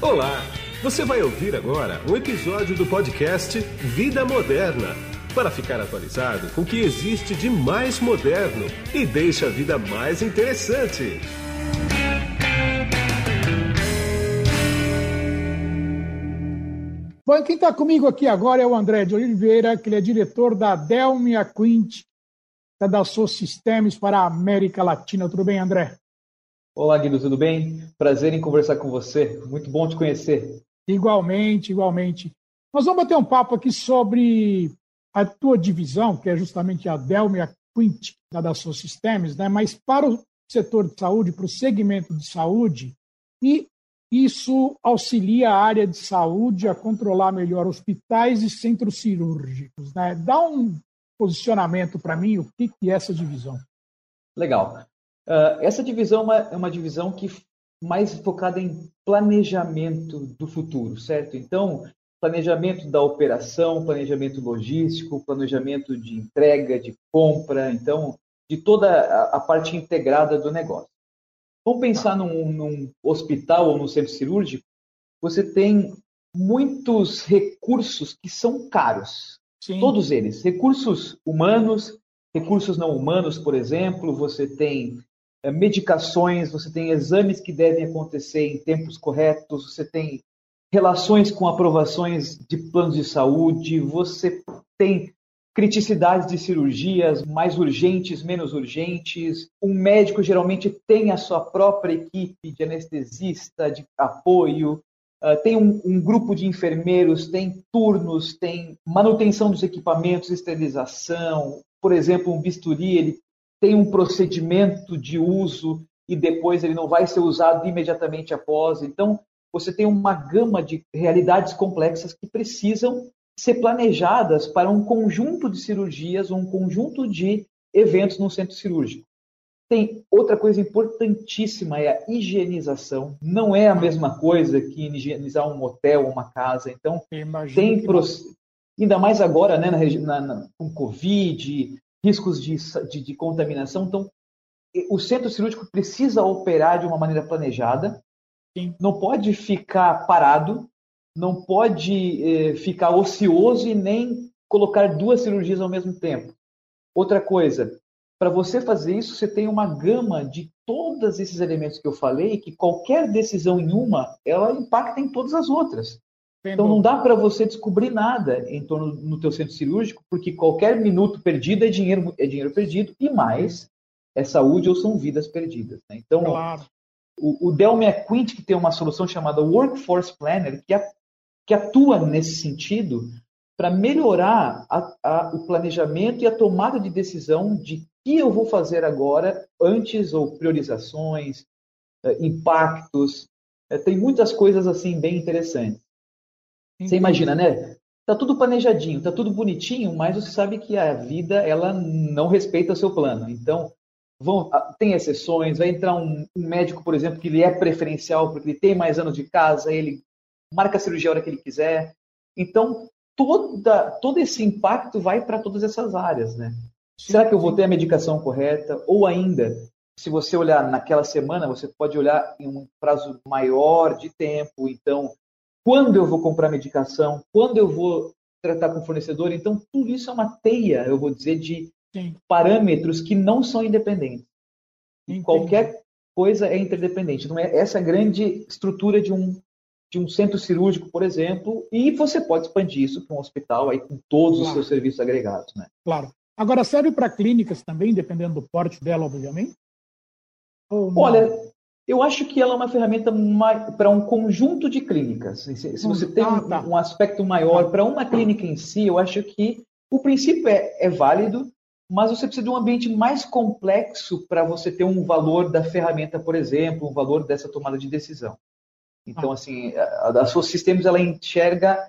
Olá! Você vai ouvir agora um episódio do podcast Vida Moderna para ficar atualizado com o que existe de mais moderno e deixa a vida mais interessante. Bom, quem está comigo aqui agora é o André de Oliveira, que ele é diretor da Delmia Quint, da Dassault Systems para a América Latina. Tudo bem, André? Olá, Guido, tudo bem? Prazer em conversar com você. Muito bom te conhecer. Igualmente, igualmente. Nós vamos bater um papo aqui sobre a tua divisão, que é justamente a Delmia Quint, da Dassault Systems, né? mas para o setor de saúde, para o segmento de saúde, e isso auxilia a área de saúde a controlar melhor hospitais e centros cirúrgicos. Né? Dá um posicionamento para mim, o que, que é essa divisão? Legal. Uh, essa divisão é uma, é uma divisão que mais focada em planejamento do futuro, certo? Então, planejamento da operação, planejamento logístico, planejamento de entrega, de compra, então, de toda a, a parte integrada do negócio. Vamos pensar num, num hospital ou num centro cirúrgico, você tem muitos recursos que são caros. Sim. Todos eles. Recursos humanos, recursos não humanos, por exemplo, você tem medicações, você tem exames que devem acontecer em tempos corretos, você tem relações com aprovações de planos de saúde, você tem criticidades de cirurgias mais urgentes, menos urgentes. Um médico geralmente tem a sua própria equipe de anestesista, de apoio, uh, tem um, um, grupo de enfermeiros, tem turnos, tem manutenção dos equipamentos, esterilização. Por exemplo, um bisturi, ele tem um procedimento de uso e depois ele não vai ser usado imediatamente após. Então, você tem uma gama de realidades complexas que precisam ser planejadas para um conjunto de cirurgias, um conjunto de eventos no centro cirúrgico. Tem outra coisa importantíssima é a higienização. Não é a mesma coisa que higienizar um hotel ou uma casa. Então, tem pro... ainda mais agora, né, na, na, com Covid, riscos de, de, de contaminação. Então, o centro cirúrgico precisa operar de uma maneira planejada. Sim. Não pode ficar parado não pode eh, ficar ocioso e nem colocar duas cirurgias ao mesmo tempo. Outra coisa, para você fazer isso, você tem uma gama de todos esses elementos que eu falei, que qualquer decisão em uma, ela impacta em todas as outras. Então não dá para você descobrir nada em torno no teu centro cirúrgico, porque qualquer minuto perdido é dinheiro, é dinheiro perdido e mais é saúde ou são vidas perdidas. Né? Então claro. o, o Delme Quint que tem uma solução chamada Workforce Planner que é que atua nesse sentido para melhorar a, a, o planejamento e a tomada de decisão de que eu vou fazer agora, antes ou priorizações, eh, impactos. Eh, tem muitas coisas assim bem interessantes. Você imagina, né? Tá tudo planejadinho, tá tudo bonitinho, mas você sabe que a vida ela não respeita o seu plano. Então, vão, ah, tem exceções. Vai entrar um, um médico, por exemplo, que ele é preferencial porque ele tem mais anos de casa, ele marca a cirurgia a hora que ele quiser. Então, toda, todo esse impacto vai para todas essas áreas, né? Será que eu vou ter a medicação correta? Ou ainda, se você olhar naquela semana, você pode olhar em um prazo maior de tempo. Então, quando eu vou comprar medicação? Quando eu vou tratar com o fornecedor? Então, tudo isso é uma teia, eu vou dizer, de Sim. parâmetros que não são independentes. Entendi. Qualquer coisa é interdependente. Então, é essa grande estrutura de um de um centro cirúrgico, por exemplo, e você pode expandir isso para um hospital aí com todos claro. os seus serviços agregados, né? Claro. Agora serve para clínicas também, dependendo do porte dela, obviamente? Olha, eu acho que ela é uma ferramenta para um conjunto de clínicas. Se, você tem ah, tá. um, aspecto maior para uma clínica em si, eu acho que o princípio é, é válido, mas você precisa de um ambiente mais complexo para você ter um valor da ferramenta, por exemplo, um valor dessa tomada de decisão. Então, assim, a, a sua sistemas ela enxerga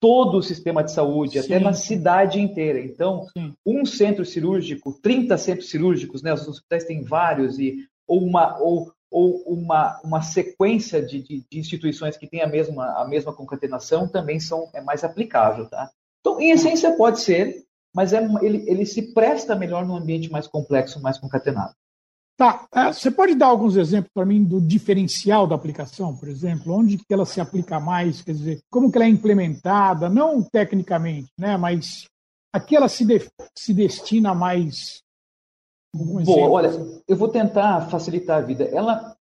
todo o sistema de saúde, Sim. até na cidade inteira. Então, Sim. um centro cirúrgico, 30 centros cirúrgicos, né, os hospitais têm vários, e, ou, uma, ou, ou uma, uma sequência de, de, de, instituições que têm a mesma, a mesma concatenação também são, é mais aplicável. Tá? Então, em essência, pode ser, mas é, ele, ele se presta melhor num ambiente mais complexo, mais concatenado. Tá. É, você pode dar alguns exemplos para mim do diferencial da aplicação, por exemplo? Onde que ela se aplica mais? Quer dizer, como que ela é implementada? Não tecnicamente, né? Mas aqui ela se, de, se destina mais. Boa, olha, eu vou tentar facilitar a vida. Ela,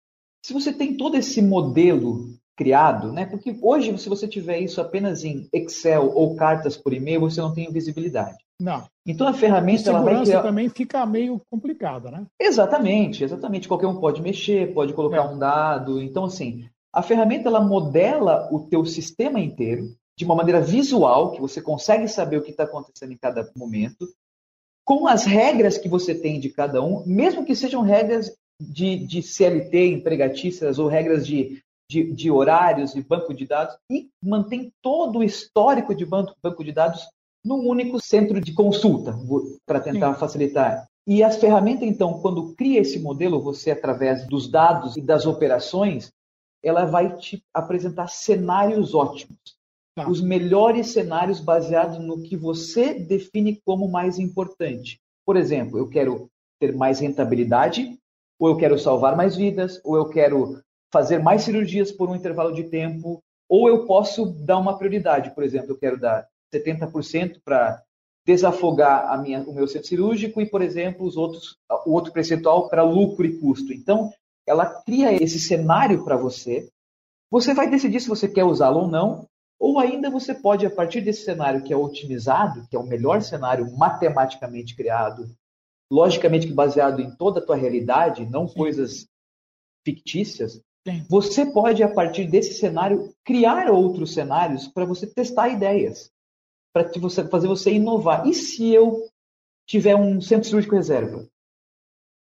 se você tem todo esse modelo criado, né? Porque hoje, se você tiver isso apenas em Excel ou cartas por e-mail, você não tem visibilidade. Não. Então a ferramenta ela vai criar... também fica meio complicada, né? Exatamente, exatamente. Qualquer um pode mexer, pode colocar é. um dado. Então assim, a ferramenta ela modela o teu sistema inteiro de uma maneira visual, que você consegue saber o que está acontecendo em cada momento, com as regras que você tem de cada um, mesmo que sejam regras de, de CLT empregatícias ou regras de de, de horários e banco de dados e mantém todo o histórico de banco, banco de dados num único centro de consulta, para tentar Sim. facilitar. E as ferramentas, então, quando cria esse modelo, você, através dos dados e das operações, ela vai te apresentar cenários ótimos. Tá. Os melhores cenários baseados no que você define como mais importante. Por exemplo, eu quero ter mais rentabilidade, ou eu quero salvar mais vidas, ou eu quero fazer mais cirurgias por um intervalo de tempo, ou eu posso dar uma prioridade. Por exemplo, eu quero dar 70% para desafogar a minha, o meu centro cirúrgico e, por exemplo, os outros, o outro percentual para lucro e custo. Então, ela cria esse cenário para você. Você vai decidir se você quer usá-lo ou não, ou ainda você pode, a partir desse cenário que é otimizado, que é o melhor cenário matematicamente criado, logicamente baseado em toda a tua realidade, não Sim. coisas fictícias, Sim. Você pode, a partir desse cenário, criar outros cenários para você testar ideias, para fazer você inovar. E se eu tiver um centro cirúrgico reserva?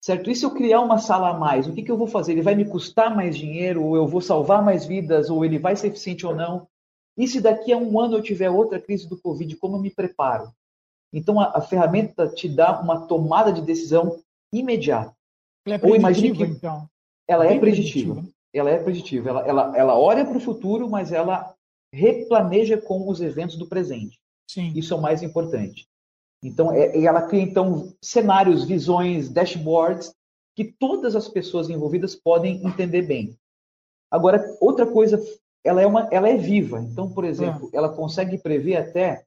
Certo? E se eu criar uma sala a mais, o que, que eu vou fazer? Ele vai me custar mais dinheiro, ou eu vou salvar mais vidas, ou ele vai ser eficiente ou não? E se daqui a um ano eu tiver outra crise do Covid, como eu me preparo? Então a, a ferramenta te dá uma tomada de decisão imediata. Ela é preditiva, que... então. Ela é preditiva ela é preditiva. Ela, ela, ela olha para o futuro, mas ela replaneja com os eventos do presente. Sim. Isso é o mais importante. Então, é, ela cria então cenários, visões, dashboards que todas as pessoas envolvidas podem entender bem. Agora, outra coisa, ela é uma, ela é viva. Então, por exemplo, é. ela consegue prever até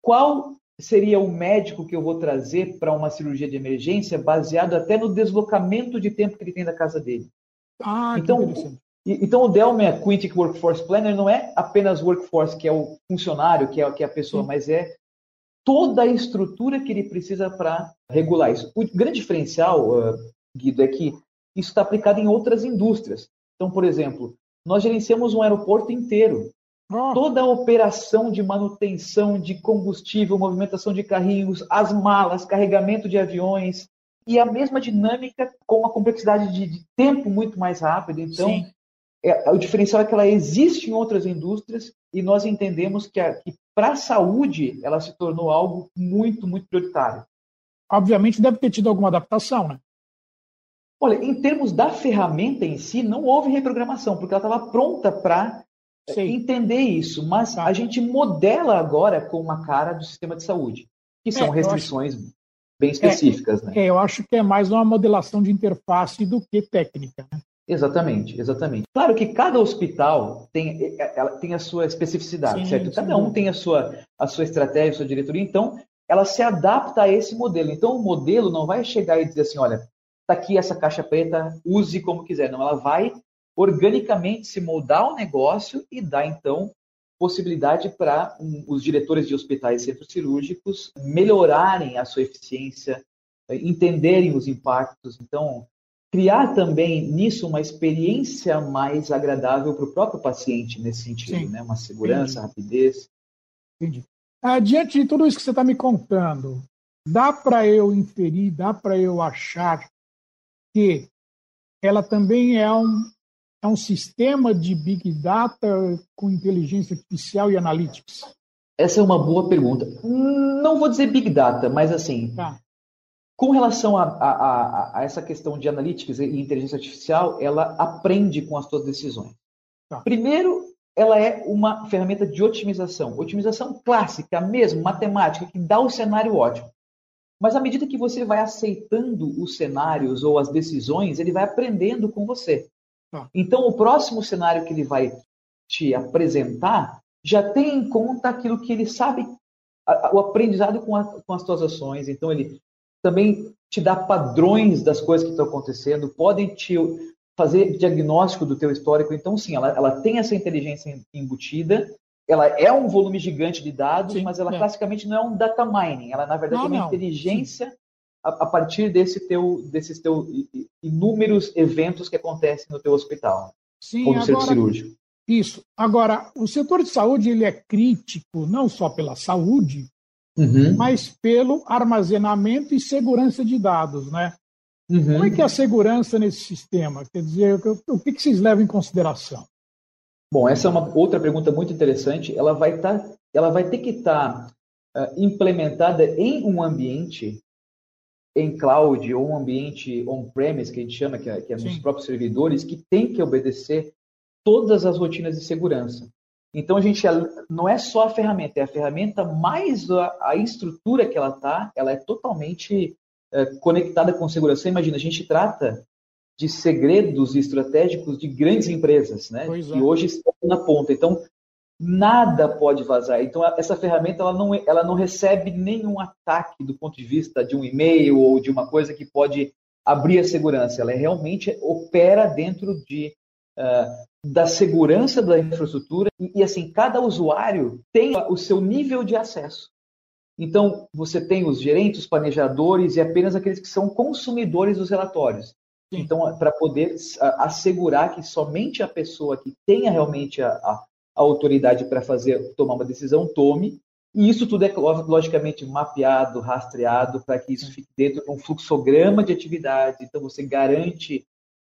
qual seria o médico que eu vou trazer para uma cirurgia de emergência, baseado até no deslocamento de tempo que ele tem da casa dele. Ah, então, então o Delmer Quintic Workforce Planner não é apenas workforce, que é o funcionário, que é, que é a pessoa, Sim. mas é toda a estrutura que ele precisa para regular isso. O grande diferencial, uh, Guido, é que isso está aplicado em outras indústrias. Então, por exemplo, nós gerenciamos um aeroporto inteiro. Toda a operação de manutenção de combustível, movimentação de carrinhos, as malas, carregamento de aviões, e a mesma dinâmica com uma complexidade de, de tempo muito mais rápida. Então, é, o diferencial é que ela existe em outras indústrias e nós entendemos que, que para a saúde ela se tornou algo muito, muito prioritário. Obviamente deve ter tido alguma adaptação, né? Olha, em termos da ferramenta em si, não houve reprogramação, porque ela estava pronta para entender isso. Mas tá. a gente modela agora com uma cara do sistema de saúde, que são é, restrições bem é, específicas. É, né? é, eu acho que é mais uma modelação de interface do que técnica. Né? Exatamente, exatamente. Claro que cada hospital tem, é, é, ela tem a sua especificidade, sim, certo? Cada um tem a sua, a sua estratégia, a sua diretoria, então ela se adapta a esse modelo. Então o modelo não vai chegar e dizer assim, olha, está aqui essa caixa preta, use como quiser. Não, ela vai organicamente se moldar o negócio e dar então possibilidade para um, os diretores de hospitais e centros cirúrgicos melhorarem a sua eficiência, eh, entenderem os impactos. Então, criar também nisso uma experiência mais agradável para o próprio paciente nesse sentido, Sim. né? Uma segurança, Entendi. rapidez. Entendi. Ah, diante de tudo isso que você está me contando, dá para eu inferir, dá para eu achar que ela também é um, é um sistema de Big Data com inteligência artificial e analytics? Essa é uma boa pergunta. Não vou dizer Big Data, mas assim, tá. com relação a, a, a, essa questão de analytics e inteligência artificial, ela aprende com as suas decisões. Tá. Primeiro, ela é uma ferramenta de otimização. Otimização clássica mesmo, matemática, que dá o cenário ótimo. Mas à medida que você vai aceitando os cenários ou as decisões, ele vai aprendendo com você. Ah. Então, o próximo cenário que ele vai te apresentar já tem em conta aquilo que ele sabe, o aprendizado com, a, com as suas ações. Então, ele também te dá padrões das coisas que estão acontecendo, podem te fazer diagnóstico do teu histórico. Então, sim, ela, ela tem essa inteligência embutida, ela é um volume gigante de dados, sim, mas ela é. classicamente não é um data mining. Ela, na verdade, não, é uma não. inteligência a, a, partir desse teu, desses teus inúmeros eventos que acontecem no teu hospital. Sim, ou no agora, cirúrgico. Isso. Agora, o setor de saúde ele é crítico não só pela saúde, uhum. mas pelo armazenamento e segurança de dados, né? Uhum. Como é que é a segurança nesse sistema? Quer dizer, o que, vocês levam em consideração? Bom, essa é uma outra pergunta muito interessante. Ela vai tá, ela vai ter que estar tá, uh, implementada em um ambiente em cloud ou um ambiente on-premise que a gente chama, que é, que é nos próprios servidores, que tem que obedecer todas as rotinas de segurança. Então a gente não é só a ferramenta, é a ferramenta mais a, a estrutura que ela está, ela é totalmente é, conectada com segurança. Imagina, a gente trata de segredos estratégicos de grandes empresas, né? Pois que é. hoje estão na ponta. Então nada pode vazar. Então essa ferramenta ela não, ela não recebe nenhum ataque do ponto de vista de um e-mail ou de uma coisa que pode abrir a segurança. Ela realmente opera dentro de uh, da segurança da infraestrutura e, e, assim, cada usuário tem o seu nível de acesso. Então, você tem os gerentes, os planejadores e apenas aqueles que são consumidores dos relatórios. Então, para poder assegurar que somente a pessoa que tenha realmente a, a, a autoridade para fazer tomar uma decisão tome, e isso tudo é logicamente mapeado, rastreado, para que isso fique dentro de um fluxograma de atividade. Então, você garante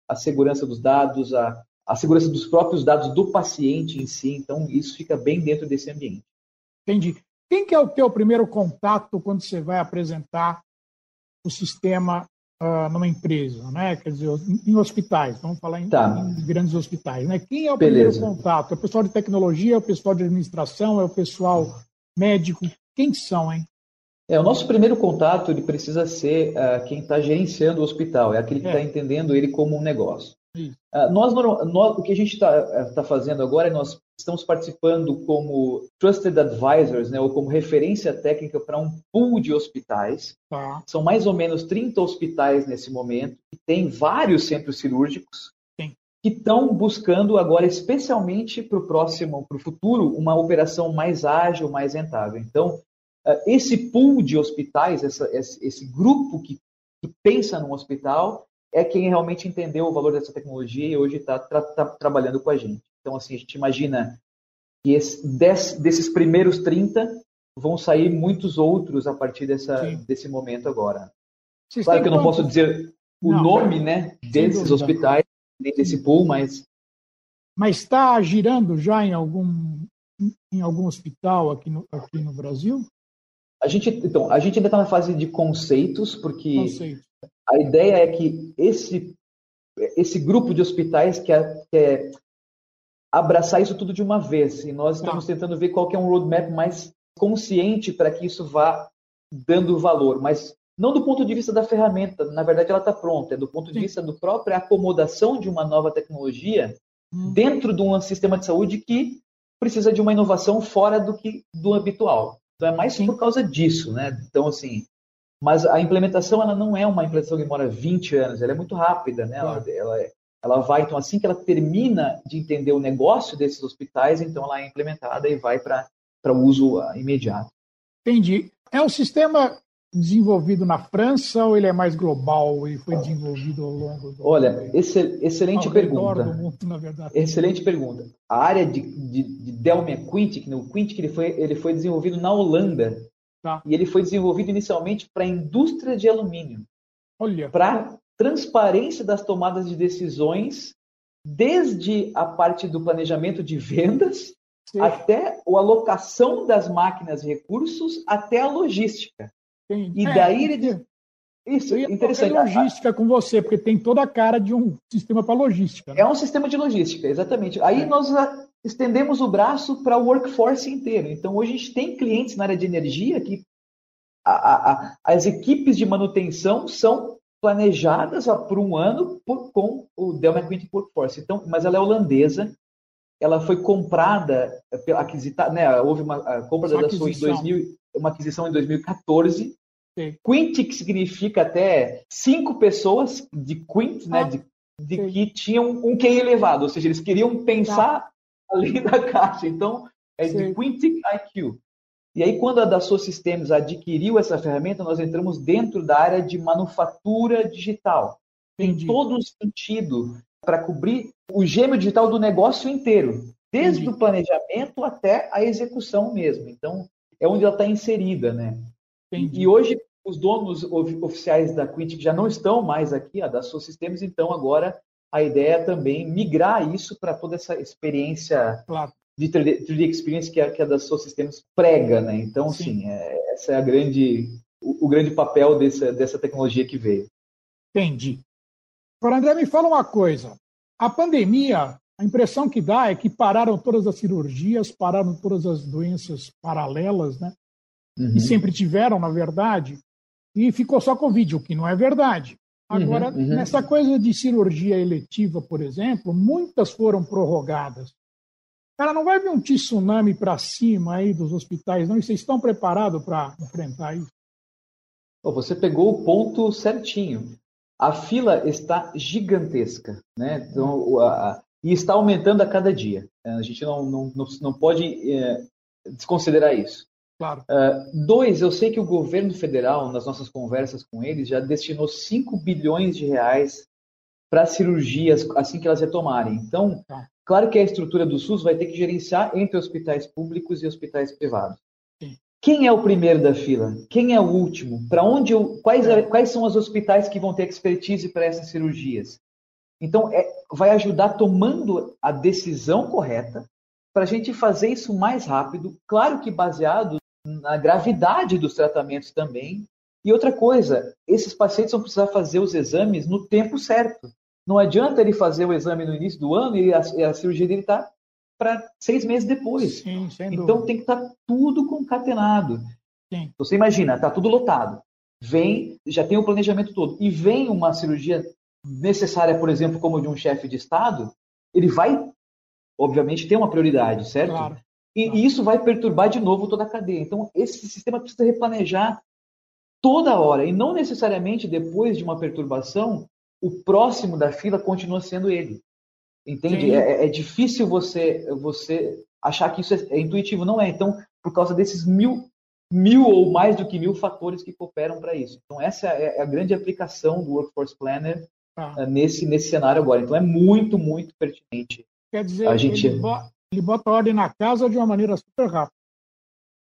a segurança dos dados, a, a segurança dos próprios dados do paciente em si. Então, isso fica bem dentro desse ambiente. Entendi. Quem que é o teu primeiro contato quando você vai apresentar o sistema uh, numa empresa, né? Quer dizer, em hospitais, vamos falar em, tá. em grandes hospitais, né? Quem é o Beleza. primeiro contato? É o pessoal de tecnologia, é o pessoal de administração, é o pessoal médico? Quem são, hein? É, o nosso primeiro contato ele precisa ser uh, quem está gerenciando o hospital, é aquele que está é. entendendo ele como um negócio. Uh, nós, nós, o que a gente está eh, tá fazendo agora é nós estamos participando como trusted advisors, né, ou como referência técnica para um pool de hospitais. Tá. São mais ou menos 30 hospitais nesse momento, e tem vários centros cirúrgicos Sim. que estão buscando agora, especialmente para o próximo, para o futuro, uma operação mais ágil, mais rentável. Então, uh, esse pool de hospitais, essa, esse, esse grupo que, que pensa num hospital, é quem realmente entendeu o valor dessa tecnologia e hoje está tra tá trabalhando com a gente. Então, assim, a gente imagina que esse, des, desses primeiros 30 vão sair muitos outros a partir dessa, desse momento agora. Vocês claro que eu não posso dizer o não, nome né, desses hospitais, nem desse pool, mas. Mas está girando já em algum, em algum hospital aqui no, aqui no Brasil? A gente, então, a gente ainda está na fase de conceitos, porque Conceito. A ideia é que esse, esse grupo de hospitais quer, quer abraçar isso tudo de uma vez. E nós estamos tá. tentando ver qual é um roadmap mais consciente para que isso vá dando valor. Mas não do ponto de vista da ferramenta, na verdade ela está pronta, é do ponto de Sim. vista da própria acomodação de uma nova tecnologia hum. dentro de um sistema de saúde que precisa de uma inovação fora do que do habitual. Então é mais Sim. por causa disso, né? Então assim, mas a implementação ela não é uma implementação que demora 20 anos, ela é muito rápida, né? Ela, ela, é, ela vai, então, assim que ela termina de entender o negócio desses hospitais, então ela é implementada e vai para o uso uh, imediato. Entendi. É um sistema desenvolvido na França ou ele é mais global e foi desenvolvido ao longo do Olha, excel, excelente pergunta. Mundo, excelente pergunta. A área de, de, de Delmia Quintic, no Quintic ele foi, ele foi desenvolvido na Holanda Tá. E ele foi desenvolvido inicialmente para a indústria de alumínio. Olha. Para transparência das tomadas de decisões, desde a parte do planejamento de vendas, Sim. até a alocação das máquinas e recursos, até a logística. Sim. E é, daí ele. Isso, interessante. logística com você, porque tem toda a cara de um sistema para logística. Né? É um sistema de logística, exatamente. Aí é. nós estendemos o braço para o workforce inteiro. Então, hoje a gente tem clientes na área de energia que a, a, as equipes de manutenção são planejadas por um ano por, com o Dell McQueen Workforce. Então, mas ela é holandesa, ela foi comprada pela aquisita, né? Houve uma compra da Dassault em 2000, uma aquisição em 2014. Sim. Quint, que significa até cinco pessoas de Quint, né? Ah, de, de que tinham um QI elevado, ou seja, eles queriam pensar tá. Além da caixa. Então, é Sim. de Quintic IQ. E aí, quando a Dassault Systems adquiriu essa ferramenta, nós entramos dentro da área de manufatura digital. Tem todo o sentido para cobrir o gêmeo digital do negócio inteiro, desde Entendi. o planejamento até a execução mesmo. Então, é onde ela está inserida, né? Entendi. E hoje, os donos oficiais da Quintic já não estão mais aqui, a Dassault Systems, então agora a ideia é também migrar isso para toda essa experiência claro de 3D, 3D Experience que a, que a da Soul Systems prega, né? Então, sim, sim é, essa é a grande, o, o, grande papel dessa, dessa tecnologia que veio. Entendi. Agora, André, me fala uma coisa. A pandemia, a impressão que dá é que pararam todas as cirurgias, pararam todas as doenças paralelas, né? Uhum. E sempre tiveram, na verdade, e ficou só Covid, o que não é verdade. Agora, uhum, uhum. nessa coisa de cirurgia eletiva, por exemplo, muitas foram prorrogadas. Cara, não vai vir um tsunami para cima aí dos hospitais, não? E vocês estão preparados para enfrentar isso? Você pegou o ponto certinho. A fila está gigantesca, né? Então, a, e está aumentando a cada dia. É, a gente não, não, não, não pode é, desconsiderar isso. Claro. Uh, dois, eu sei que o governo federal, nas nossas conversas com eles, já destinou 5 bilhões de reais para cirurgias assim que elas retomarem. Então, tá. Claro que a estrutura do SUS vai ter que gerenciar entre hospitais públicos e hospitais privados. Sim. Quem é o primeiro da fila? Quem é o último? Para onde eu, quais, é. quais são os hospitais que vão ter expertise para essas cirurgias? Então, é, vai ajudar tomando a decisão correta para a gente fazer isso mais rápido, claro que baseado na gravidade dos tratamentos também. E outra coisa, esses pacientes vão precisar fazer os exames no tempo certo. Não adianta ele fazer o exame no início do ano e a, a cirurgia dele está para seis meses depois. Sim, então tem que estar tá tudo concatenado. Sim. Você imagina, está tudo lotado. Vem, já tem o planejamento todo, e vem uma cirurgia necessária, por exemplo, como de um chefe de Estado, ele vai, obviamente, ter uma prioridade, certo? Claro. E, e isso vai perturbar de novo toda a cadeia. Então, esse sistema precisa replanejar toda hora, e não necessariamente depois de uma perturbação, o próximo da fila continua sendo ele. Entende? É, é, difícil você, você achar que isso é, é, intuitivo. Não é. Então, por causa desses mil, mil ou mais do que mil fatores que cooperam para isso. Então, essa é, é a grande aplicação do Workforce Planner ah. nesse, nesse cenário agora. Então, é muito, muito pertinente. Quer dizer, a gente... ele, ele bota ordem na casa de uma maneira super rápida.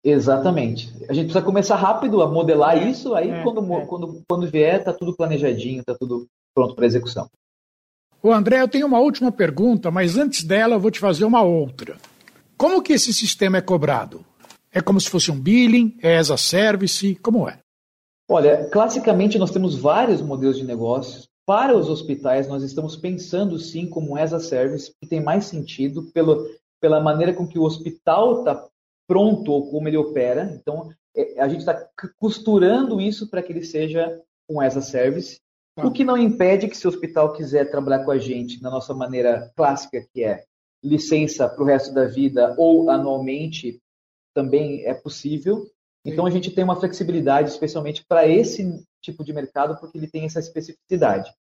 Exatamente. A gente precisa começar rápido a modelar é, isso, aí é, quando, é. quando, quando vier, está tudo planejadinho, está tudo pronto para execução. O André, eu tenho uma última pergunta, mas antes dela eu vou te fazer uma outra. Como que esse sistema é cobrado? É como se fosse um billing? É as a service? Como é? Olha, classicamente nós temos vários modelos de negócios. Para os hospitais, nós estamos pensando sim como as a service, que tem mais sentido pelo, pela maneira com que o hospital está pronto ou como ele opera. Então, é, a gente está costurando isso para que ele seja um as a service. Tá. O que não impede que se o hospital quiser trabalhar com a gente na nossa maneira clássica, que é licença para o resto da vida ou anualmente, também é possível. Então a gente tem uma flexibilidade, especialmente para esse tipo de mercado, porque ele tem essa especificidade.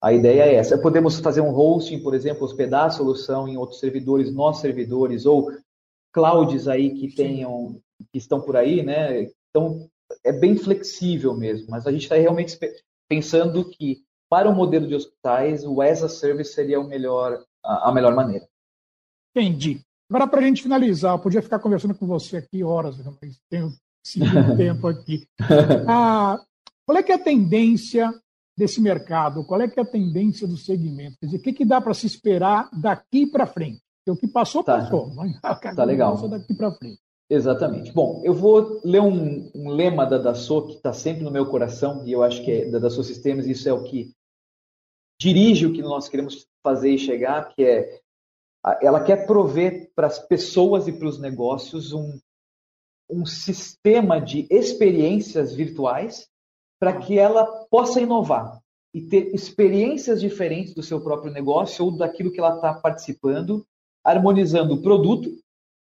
A ideia é essa. Podemos fazer um hosting, por exemplo, hospedar a solução em outros servidores, nossos servidores, ou clouds aí que tenham, que estão por aí, né? Então é bem flexível mesmo, mas a gente está realmente pensando que para o modelo de hospitais, o as a service seria o melhor, a, melhor maneira. Entendi. Agora, para a gente finalizar, eu podia ficar conversando com você aqui horas, mas tenho tempo aqui. Ah, qual é que é a tendência desse mercado? Qual é que é a tendência do segmento? Quer dizer, o que, que dá para se esperar daqui para frente? Porque o que passou, tá. passou. Tá legal. daqui para frente. Exatamente. Bom, eu vou ler um, um lema da Dassault que está sempre no meu coração, e eu acho que é da Dassault Systems, isso é o que dirige o que nós queremos fazer e chegar, que é ela quer prover para as pessoas e para os negócios um, um sistema de experiências virtuais para que ela possa inovar e ter experiências diferentes do seu próprio negócio ou daquilo que ela está participando, harmonizando o produto,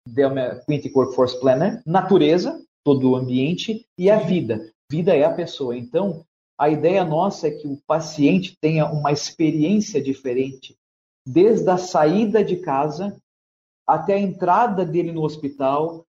Delma Quintic Workforce Planner, natureza, todo o ambiente e a vida. Vida é a pessoa. Então, a ideia nossa é que o paciente tenha uma experiência diferente, desde a saída de casa até a entrada dele no hospital,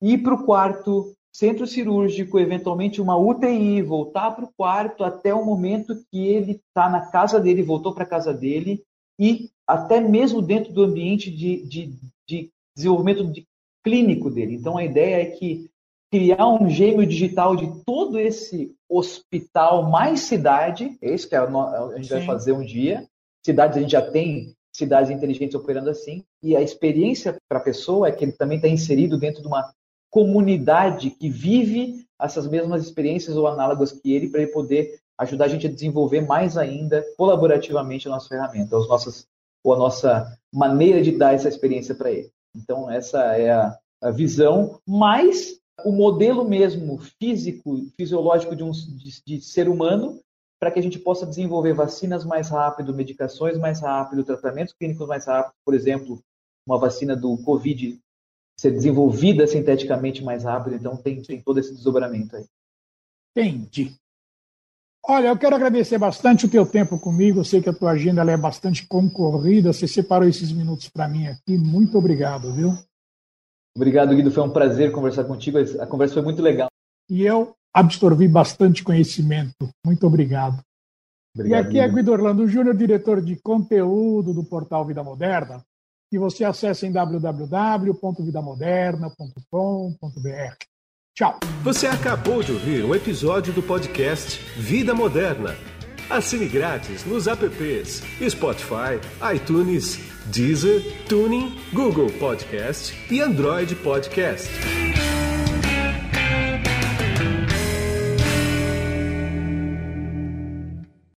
ir para o quarto, centro cirúrgico, eventualmente uma UTI, voltar para o quarto até o momento que ele está na casa dele, voltou para a casa dele, e até mesmo dentro do ambiente de, de, de desenvolvimento de, clínico dele. Então a ideia é que criar um gêmeo digital de todo esse hospital mais cidade, esse que é a gente Sim. vai fazer um dia. Cidades a gente já tem cidades inteligentes operando assim, e a experiência para a pessoa é que ele também está inserido dentro de uma comunidade que vive essas mesmas experiências ou análogas que ele, para ele poder ajudar a gente a desenvolver mais ainda colaborativamente a nossa ferramenta, as nossas, ou a nossa maneira de dar essa experiência para ele. Então, essa é a, a, visão, mas o modelo mesmo físico, fisiológico de um de, de ser humano, para que a gente possa desenvolver vacinas mais rápido, medicações mais rápido, tratamentos clínicos mais rápido, por exemplo, uma vacina do Covid ser desenvolvida sinteticamente mais rápido, então tem, tem todo esse desdobramento aí. Entendi. Olha, eu quero agradecer bastante o teu tempo comigo. Eu sei que a tua agenda é bastante concorrida. Você separou esses minutos para mim aqui. Muito obrigado, viu? Obrigado, Guido. Foi um prazer conversar contigo. A conversa foi muito legal. E eu absorvi bastante conhecimento. Muito obrigado. obrigado e aqui é Guido. é Guido Orlando Júnior, diretor de conteúdo do portal Vida Moderna que você acessa em www.vidamoderna.com.br. Tchau. Você acabou de ouvir um episódio do podcast Vida Moderna. Assine grátis nos apps Spotify, iTunes, Deezer, Tuning, Google Podcast e Android Podcast.